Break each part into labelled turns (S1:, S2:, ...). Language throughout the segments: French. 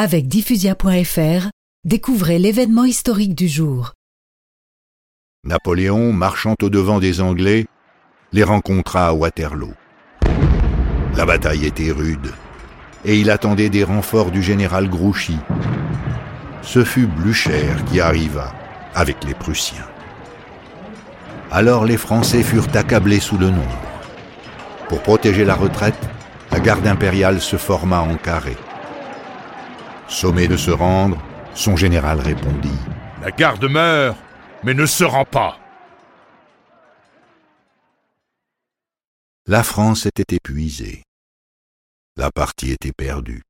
S1: Avec diffusia.fr, découvrez l'événement historique du jour.
S2: Napoléon, marchant au devant des Anglais, les rencontra à Waterloo. La bataille était rude, et il attendait des renforts du général Grouchy. Ce fut Blücher qui arriva avec les Prussiens. Alors les Français furent accablés sous le nombre. Pour protéger la retraite, la garde impériale se forma en carré. Sommé de se rendre, son général répondit
S3: La garde meurt, mais ne se rend pas.
S2: La France était épuisée. La partie était perdue.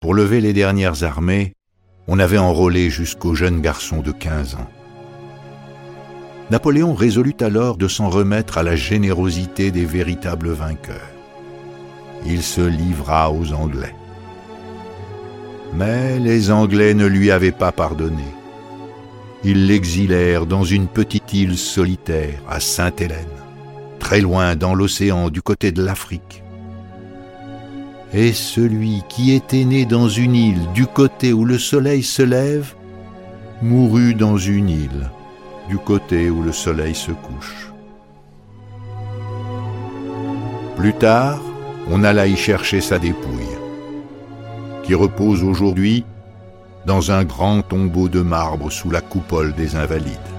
S2: Pour lever les dernières armées, on avait enrôlé jusqu'au jeune garçon de 15 ans. Napoléon résolut alors de s'en remettre à la générosité des véritables vainqueurs. Il se livra aux Anglais. Mais les Anglais ne lui avaient pas pardonné. Ils l'exilèrent dans une petite île solitaire à Sainte-Hélène, très loin dans l'océan du côté de l'Afrique. Et celui qui était né dans une île du côté où le soleil se lève, mourut dans une île du côté où le soleil se couche. Plus tard, on alla y chercher sa dépouille qui repose aujourd'hui dans un grand tombeau de marbre sous la coupole des Invalides.